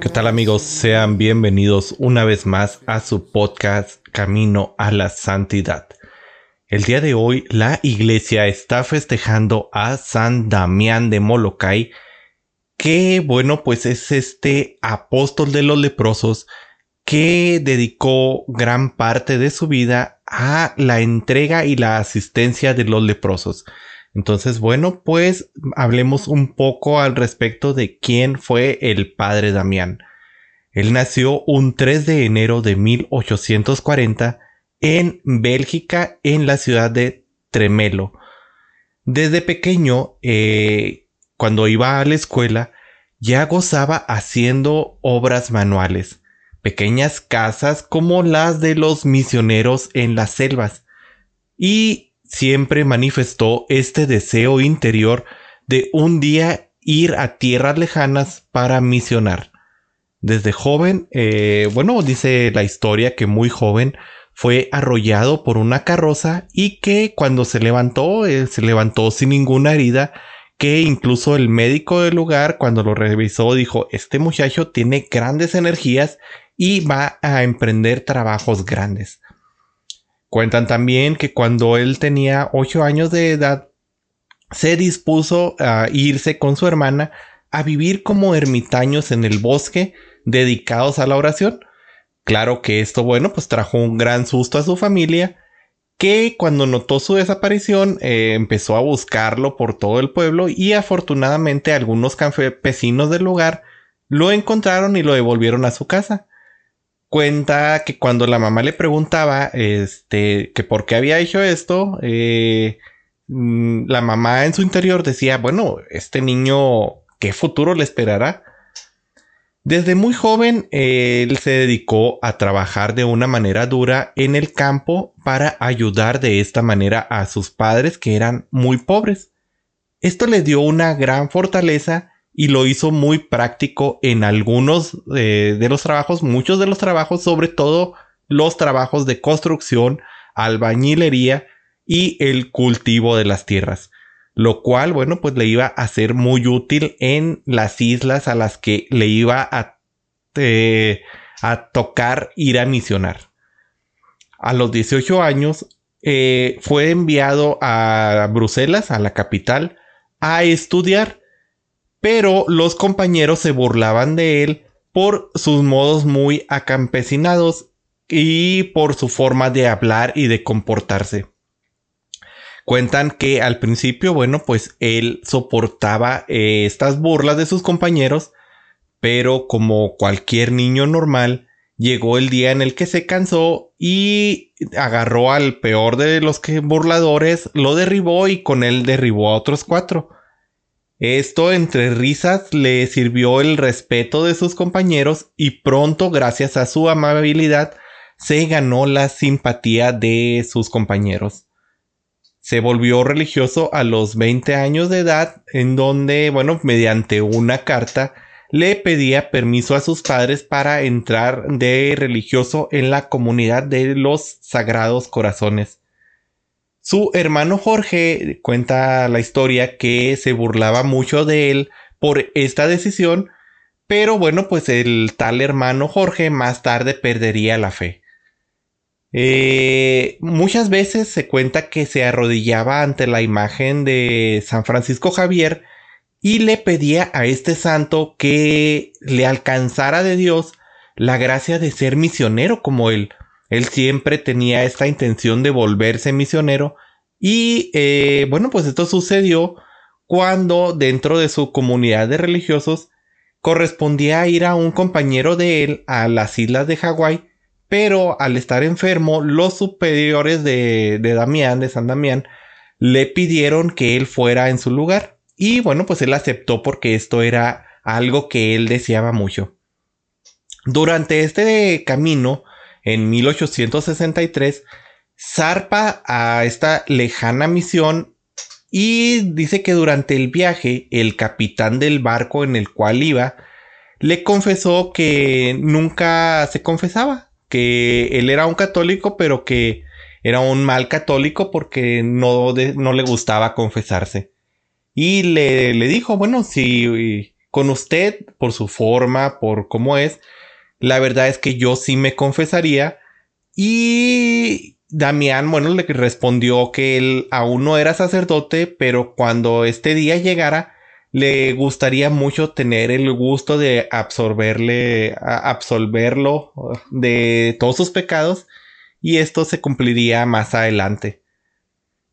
¿Qué tal amigos? Sean bienvenidos una vez más a su podcast Camino a la Santidad. El día de hoy la iglesia está festejando a San Damián de Molokai, que bueno pues es este apóstol de los leprosos que dedicó gran parte de su vida a la entrega y la asistencia de los leprosos. Entonces, bueno, pues hablemos un poco al respecto de quién fue el padre Damián. Él nació un 3 de enero de 1840 en Bélgica, en la ciudad de Tremelo. Desde pequeño, eh, cuando iba a la escuela, ya gozaba haciendo obras manuales pequeñas casas como las de los misioneros en las selvas, y siempre manifestó este deseo interior de un día ir a tierras lejanas para misionar. Desde joven, eh, bueno, dice la historia que muy joven fue arrollado por una carroza y que cuando se levantó, eh, se levantó sin ninguna herida, que incluso el médico del lugar cuando lo revisó dijo, este muchacho tiene grandes energías y va a emprender trabajos grandes. Cuentan también que cuando él tenía 8 años de edad, se dispuso a irse con su hermana a vivir como ermitaños en el bosque dedicados a la oración. Claro que esto, bueno, pues trajo un gran susto a su familia, que cuando notó su desaparición eh, empezó a buscarlo por todo el pueblo y afortunadamente algunos campesinos del lugar lo encontraron y lo devolvieron a su casa cuenta que cuando la mamá le preguntaba, este, que por qué había hecho esto, eh, mm, la mamá en su interior decía, bueno, este niño, ¿qué futuro le esperará? Desde muy joven, él se dedicó a trabajar de una manera dura en el campo para ayudar de esta manera a sus padres que eran muy pobres. Esto le dio una gran fortaleza y lo hizo muy práctico en algunos eh, de los trabajos, muchos de los trabajos, sobre todo los trabajos de construcción, albañilería y el cultivo de las tierras. Lo cual, bueno, pues le iba a ser muy útil en las islas a las que le iba a, eh, a tocar ir a misionar. A los 18 años eh, fue enviado a Bruselas, a la capital, a estudiar pero los compañeros se burlaban de él por sus modos muy acampesinados y por su forma de hablar y de comportarse. Cuentan que al principio, bueno, pues él soportaba eh, estas burlas de sus compañeros, pero como cualquier niño normal, llegó el día en el que se cansó y agarró al peor de los que burladores, lo derribó y con él derribó a otros cuatro. Esto entre risas le sirvió el respeto de sus compañeros y pronto, gracias a su amabilidad, se ganó la simpatía de sus compañeros. Se volvió religioso a los 20 años de edad, en donde, bueno, mediante una carta, le pedía permiso a sus padres para entrar de religioso en la comunidad de los Sagrados Corazones. Su hermano Jorge cuenta la historia que se burlaba mucho de él por esta decisión, pero bueno, pues el tal hermano Jorge más tarde perdería la fe. Eh, muchas veces se cuenta que se arrodillaba ante la imagen de San Francisco Javier y le pedía a este santo que le alcanzara de Dios la gracia de ser misionero como él. Él siempre tenía esta intención de volverse misionero y eh, bueno, pues esto sucedió cuando dentro de su comunidad de religiosos correspondía ir a un compañero de él a las islas de Hawái, pero al estar enfermo, los superiores de, de Damián, de San Damián, le pidieron que él fuera en su lugar. Y bueno, pues él aceptó porque esto era algo que él deseaba mucho. Durante este camino, en 1863, zarpa a esta lejana misión y dice que durante el viaje el capitán del barco en el cual iba le confesó que nunca se confesaba, que él era un católico pero que era un mal católico porque no, no le gustaba confesarse. Y le, le dijo, bueno, si con usted, por su forma, por cómo es, la verdad es que yo sí me confesaría. Y Damián, bueno, le respondió que él aún no era sacerdote, pero cuando este día llegara, le gustaría mucho tener el gusto de absorberle, absolverlo de todos sus pecados y esto se cumpliría más adelante.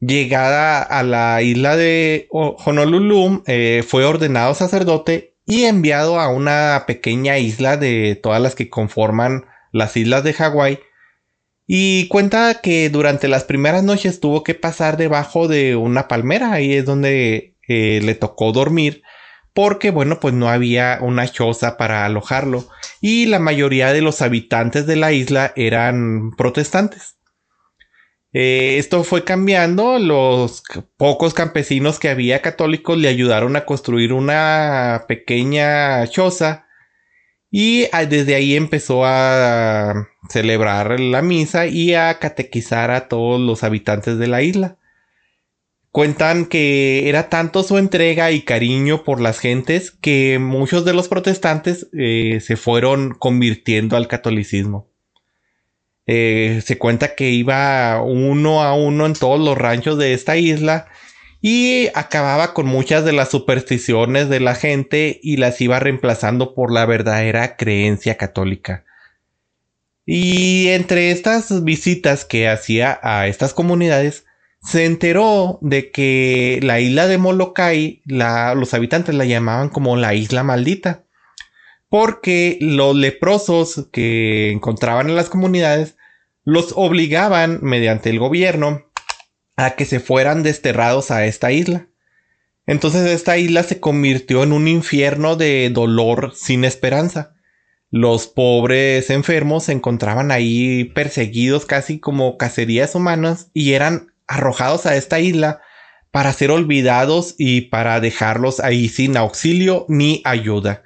Llegada a la isla de Honolulu, eh, fue ordenado sacerdote y enviado a una pequeña isla de todas las que conforman las islas de Hawái. Y cuenta que durante las primeras noches tuvo que pasar debajo de una palmera, ahí es donde eh, le tocó dormir, porque bueno, pues no había una choza para alojarlo y la mayoría de los habitantes de la isla eran protestantes. Eh, esto fue cambiando, los pocos campesinos que había católicos le ayudaron a construir una pequeña choza y ah, desde ahí empezó a celebrar la misa y a catequizar a todos los habitantes de la isla. Cuentan que era tanto su entrega y cariño por las gentes que muchos de los protestantes eh, se fueron convirtiendo al catolicismo. Eh, se cuenta que iba uno a uno en todos los ranchos de esta isla y acababa con muchas de las supersticiones de la gente y las iba reemplazando por la verdadera creencia católica. Y entre estas visitas que hacía a estas comunidades, se enteró de que la isla de Molokai, los habitantes la llamaban como la isla maldita, porque los leprosos que encontraban en las comunidades los obligaban mediante el gobierno a que se fueran desterrados a esta isla. Entonces esta isla se convirtió en un infierno de dolor sin esperanza. Los pobres enfermos se encontraban ahí perseguidos casi como cacerías humanas y eran arrojados a esta isla para ser olvidados y para dejarlos ahí sin auxilio ni ayuda.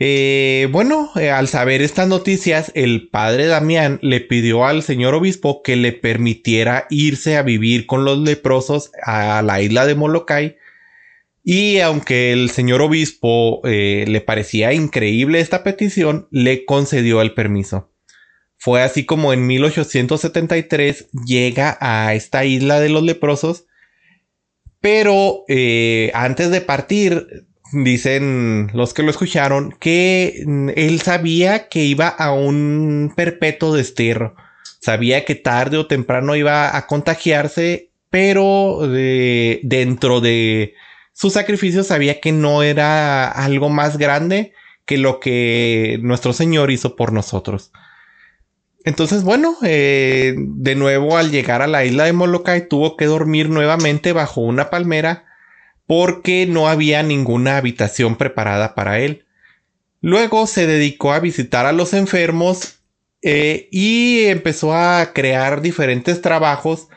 Eh, bueno, eh, al saber estas noticias, el padre Damián le pidió al señor obispo que le permitiera irse a vivir con los leprosos a la isla de Molokai. Y aunque el señor obispo eh, le parecía increíble esta petición, le concedió el permiso. Fue así como en 1873 llega a esta isla de los leprosos, pero antes de partir dicen los que lo escucharon, que él sabía que iba a un perpetuo destierro. Sabía que tarde o temprano iba a contagiarse, pero dentro de su sacrificio sabía que no era algo más grande que lo que nuestro Señor hizo por nosotros. Entonces, bueno, eh, de nuevo al llegar a la isla de Molokai tuvo que dormir nuevamente bajo una palmera porque no había ninguna habitación preparada para él. Luego se dedicó a visitar a los enfermos eh, y empezó a crear diferentes trabajos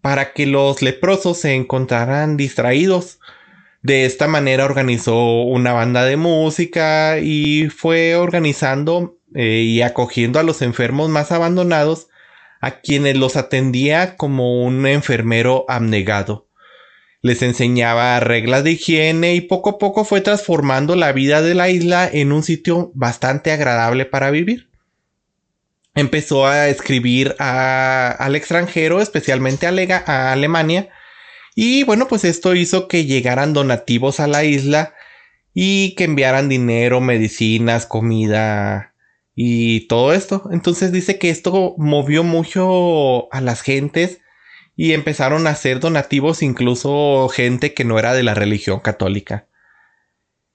para que los leprosos se encontraran distraídos. De esta manera organizó una banda de música y fue organizando eh, y acogiendo a los enfermos más abandonados a quienes los atendía como un enfermero abnegado les enseñaba reglas de higiene y poco a poco fue transformando la vida de la isla en un sitio bastante agradable para vivir. Empezó a escribir al extranjero, especialmente a, Alemania, y bueno, pues esto hizo que llegaran donativos a la isla y que enviaran dinero, medicinas, comida y todo esto. Entonces dice que esto movió mucho a las gentes y empezaron a hacer donativos incluso gente que no era de la religión católica.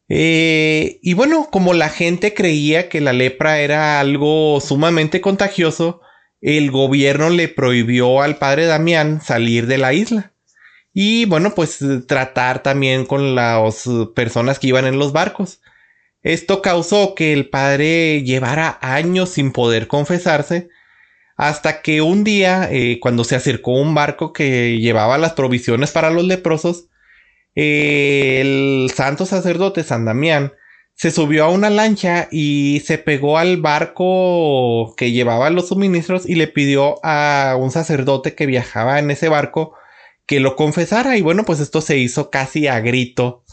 Eh, y bueno, como la gente creía que la lepra era algo sumamente contagioso, el gobierno le prohibió al padre Damián salir de la isla. Y bueno, pues tratar también con las personas que iban en los barcos. Esto causó que el padre llevara años sin poder confesarse, hasta que un día, eh, cuando se acercó un barco que llevaba las provisiones para los leprosos, eh, el santo sacerdote San Damián se subió a una lancha y se pegó al barco que llevaba los suministros y le pidió a un sacerdote que viajaba en ese barco que lo confesara. Y bueno pues esto se hizo casi a grito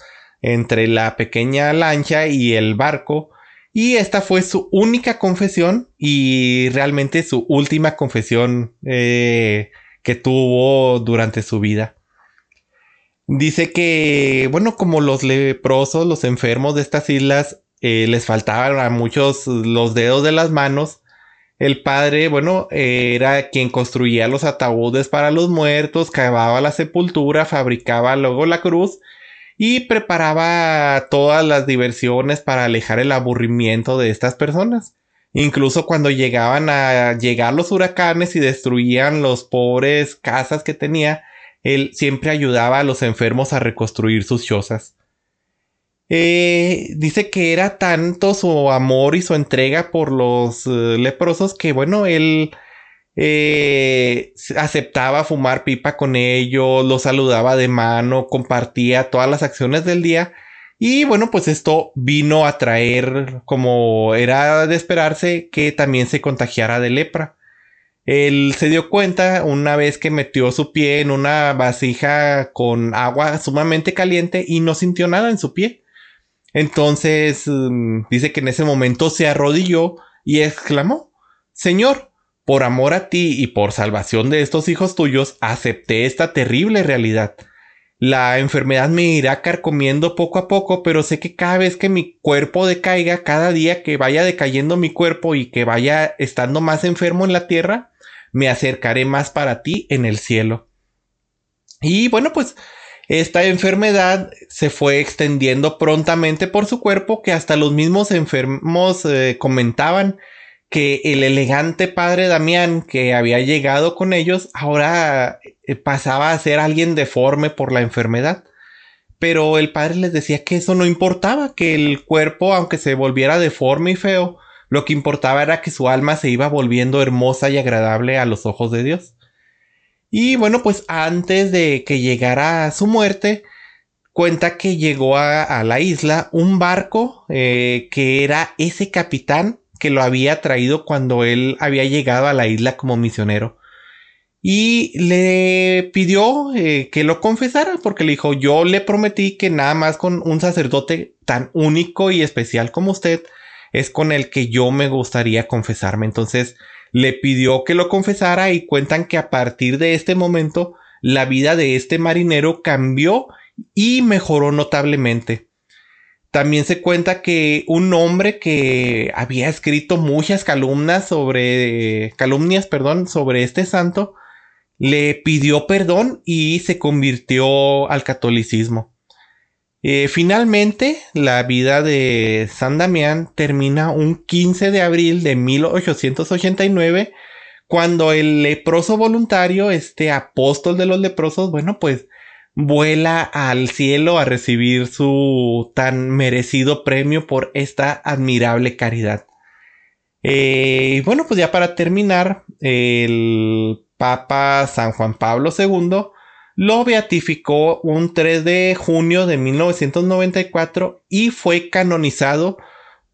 entre la pequeña lancha y el barco y esta fue su única confesión y realmente su última confesión eh, que tuvo durante su vida. Dice que, bueno, como los leprosos, los enfermos de estas islas, eh, les faltaban a muchos los dedos de las manos. El padre, bueno, era quien construía los ataúdes para los muertos, cavaba la sepultura, fabricaba luego la cruz y preparaba todas las diversiones para alejar el aburrimiento de estas personas. Incluso cuando llegaban a llegar los huracanes y destruían los pobres casas que tenía, él siempre ayudaba a los enfermos a reconstruir sus chozas. Eh, dice que era tanto su amor y su entrega por los eh, leprosos que, bueno, él eh, aceptaba fumar pipa con ellos, los saludaba de mano, compartía todas las acciones del día. Y bueno, pues esto vino a traer, como era de esperarse, que también se contagiara de lepra. Él se dio cuenta una vez que metió su pie en una vasija con agua sumamente caliente y no sintió nada en su pie. Entonces mm, dice que en ese momento se arrodilló y exclamó, Señor, por amor a ti y por salvación de estos hijos tuyos, acepté esta terrible realidad. La enfermedad me irá carcomiendo poco a poco, pero sé que cada vez que mi cuerpo decaiga, cada día que vaya decayendo mi cuerpo y que vaya estando más enfermo en la tierra, me acercaré más para ti en el cielo. Y bueno, pues esta enfermedad se fue extendiendo prontamente por su cuerpo que hasta los mismos enfermos eh, comentaban que el elegante padre Damián que había llegado con ellos ahora eh, pasaba a ser alguien deforme por la enfermedad. Pero el padre les decía que eso no importaba, que el cuerpo, aunque se volviera deforme y feo, lo que importaba era que su alma se iba volviendo hermosa y agradable a los ojos de Dios. Y bueno, pues antes de que llegara su muerte, cuenta que llegó a, la isla un barco eh, que era ese capitán que lo había traído cuando él había llegado a la isla como misionero. Y le pidió eh, que lo confesara porque le dijo, yo le prometí que nada más con un sacerdote tan único y especial como usted es con el que yo me gustaría confesarme. Entonces le pidió que lo confesara y cuentan que a partir de este momento la vida de este marinero cambió y mejoró notablemente. También se cuenta que un hombre que había escrito muchas calumnias sobre calumnias, perdón, sobre este santo, le pidió perdón y se convirtió al catolicismo. Eh, finalmente, la vida de San Damián termina un 15 de abril de 1889, cuando el leproso voluntario, este apóstol de los leprosos, bueno, pues vuela al cielo a recibir su tan merecido premio por esta admirable caridad. Eh, bueno, pues ya para terminar, el Papa San Juan Pablo II lo beatificó un 3 de junio de 1994 y fue canonizado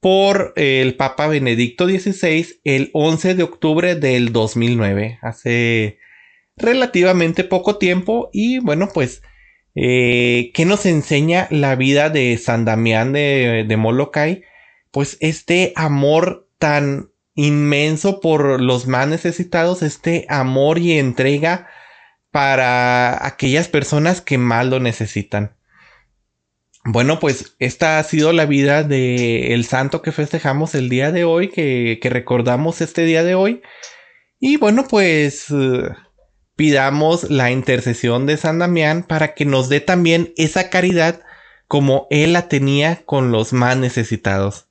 por el Papa Benedicto XVI el 11 de octubre del 2009, hace relativamente poco tiempo y bueno pues eh, ¿qué nos enseña la vida de San Damián de, de Molokai? Pues este amor tan inmenso por los más necesitados, este amor y entrega para aquellas personas que más lo necesitan. Bueno, pues esta ha sido la vida del el santo que festejamos el día de hoy, que, que recordamos este día de hoy. Y bueno, pues pidamos la intercesión de San Damián para que nos dé también esa caridad como él la tenía con los más necesitados.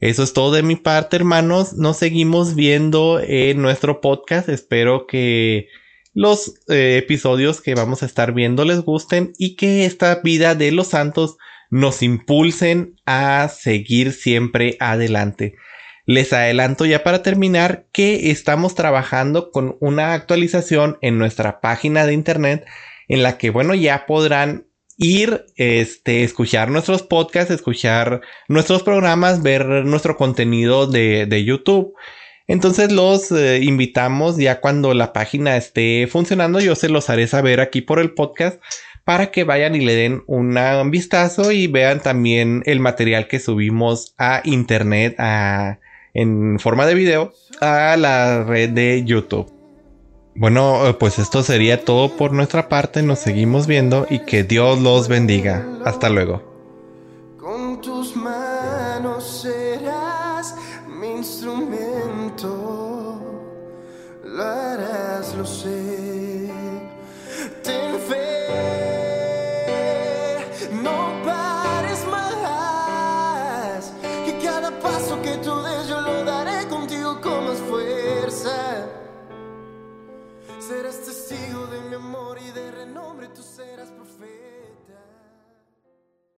Eso es todo de mi parte, hermanos. Nos seguimos viendo en nuestro podcast. Espero que los eh, episodios que vamos a estar viendo les gusten y que esta vida de los santos nos impulsen a seguir siempre adelante. Les adelanto ya para terminar que estamos trabajando con una actualización en nuestra página de internet en la que, bueno, ya podrán ir, este, escuchar nuestros podcasts, escuchar nuestros programas, ver nuestro contenido de, YouTube. Entonces los eh, invitamos ya cuando la página esté funcionando, yo se los haré saber aquí por el podcast para que vayan y le den un vistazo y vean también el material que subimos a internet, a en forma de video a la red de YouTube. Bueno, eh, pues esto sería todo por nuestra parte. Nos seguimos viendo y que Dios los bendiga. Hasta luego. Con tus manos serás mi instrumento. Lo harás, lo sé.